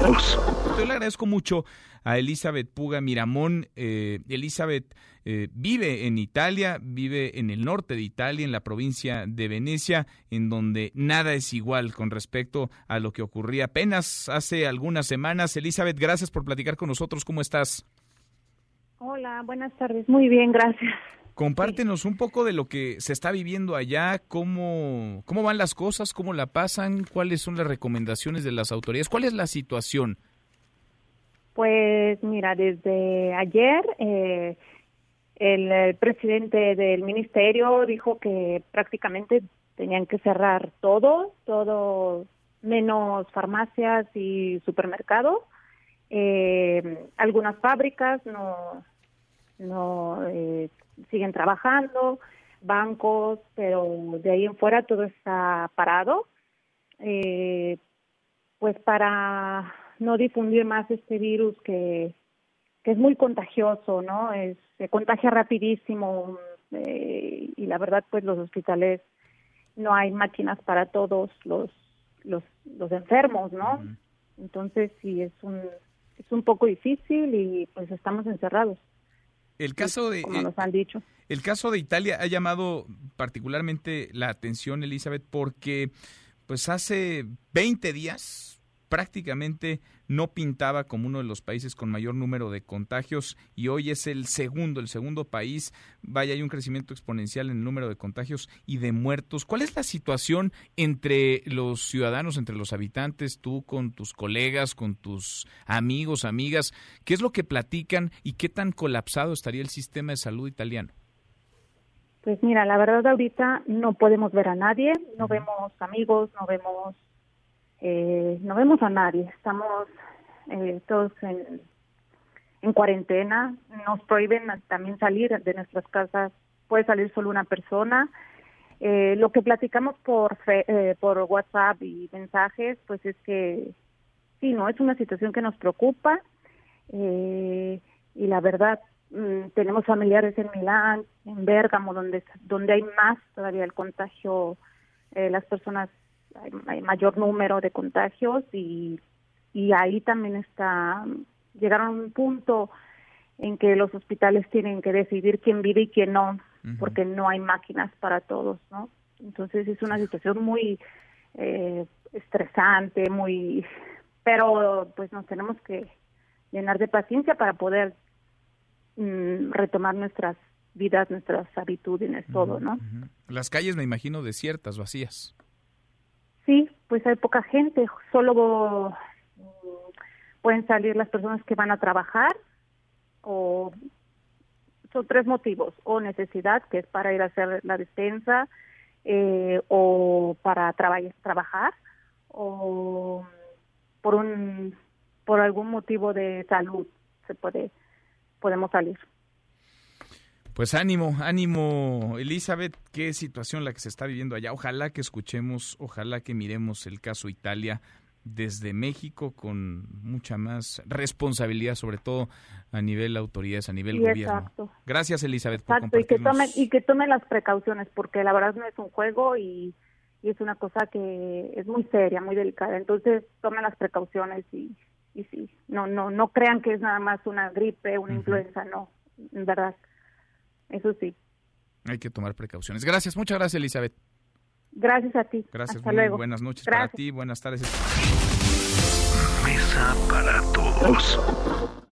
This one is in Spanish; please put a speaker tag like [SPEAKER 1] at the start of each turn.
[SPEAKER 1] Yo le agradezco mucho a Elizabeth Puga Miramón. Eh, Elizabeth eh, vive en Italia, vive en el norte de Italia, en la provincia de Venecia, en donde nada es igual con respecto a lo que ocurría apenas hace algunas semanas. Elizabeth, gracias por platicar con nosotros. ¿Cómo estás?
[SPEAKER 2] Hola, buenas tardes. Muy bien, gracias.
[SPEAKER 1] Compártenos un poco de lo que se está viviendo allá, cómo, cómo van las cosas, cómo la pasan, cuáles son las recomendaciones de las autoridades, cuál es la situación.
[SPEAKER 2] Pues mira, desde ayer eh, el, presidente del ministerio dijo que prácticamente tenían que cerrar todo, todo menos farmacias y supermercados. Eh, algunas fábricas no, no eh, siguen trabajando, bancos, pero de ahí en fuera todo está parado. Eh, pues para no difundir más este virus que, que es muy contagioso, ¿no? Es, se contagia rapidísimo eh, y la verdad pues los hospitales no hay máquinas para todos los los, los enfermos, ¿no? Entonces sí es un es un poco difícil y pues estamos encerrados.
[SPEAKER 1] El caso de
[SPEAKER 2] como nos han dicho.
[SPEAKER 1] El caso de Italia ha llamado particularmente la atención, Elizabeth, porque pues hace 20 días prácticamente no pintaba como uno de los países con mayor número de contagios y hoy es el segundo, el segundo país. Vaya, hay un crecimiento exponencial en el número de contagios y de muertos. ¿Cuál es la situación entre los ciudadanos, entre los habitantes, tú con tus colegas, con tus amigos, amigas? ¿Qué es lo que platican y qué tan colapsado estaría el sistema de salud italiano?
[SPEAKER 2] Pues mira, la verdad ahorita no podemos ver a nadie, no vemos amigos, no vemos eh, no vemos a nadie, estamos eh, todos en, en cuarentena, nos prohíben también salir de nuestras casas, puede salir solo una persona. Eh, lo que platicamos por eh, por WhatsApp y mensajes, pues es que sí, no es una situación que nos preocupa eh, y la verdad mm, tenemos familiares en Milán, en Bérgamo, donde donde hay más todavía el contagio, eh, las personas hay, mayor número de contagios y, y ahí también está, llegaron a un punto en que los hospitales tienen que decidir quién vive y quién no, porque no hay máquinas para todos, ¿no? Entonces es una situación muy eh, estresante, muy, pero pues nos tenemos que llenar de paciencia para poder mm, retomar nuestras vidas, nuestras habitudes, todo, ¿no?
[SPEAKER 1] Las calles me imagino desiertas, vacías.
[SPEAKER 2] Pues hay poca gente, solo pueden salir las personas que van a trabajar o son tres motivos, o necesidad, que es para ir a hacer la despensa, eh, o para trabajar, o por un por algún motivo de salud se puede podemos salir.
[SPEAKER 1] Pues ánimo, ánimo, Elizabeth, qué situación la que se está viviendo allá. Ojalá que escuchemos, ojalá que miremos el caso Italia desde México con mucha más responsabilidad, sobre todo a nivel autoridades, a nivel gobierno.
[SPEAKER 2] Exacto.
[SPEAKER 1] Gracias, Elizabeth.
[SPEAKER 2] Exacto, y que tome y que tome las precauciones, porque la verdad no es un juego y, y, es una cosa que es muy seria, muy delicada. Entonces tomen las precauciones y, y sí, no no no crean que es nada más una gripe, una influenza, no, en verdad. Eso sí.
[SPEAKER 1] Hay que tomar precauciones. Gracias, muchas gracias, Elizabeth.
[SPEAKER 2] Gracias a ti.
[SPEAKER 1] Gracias,
[SPEAKER 2] Hasta luego.
[SPEAKER 1] buenas noches para ti, buenas tardes.
[SPEAKER 3] Mesa para todos.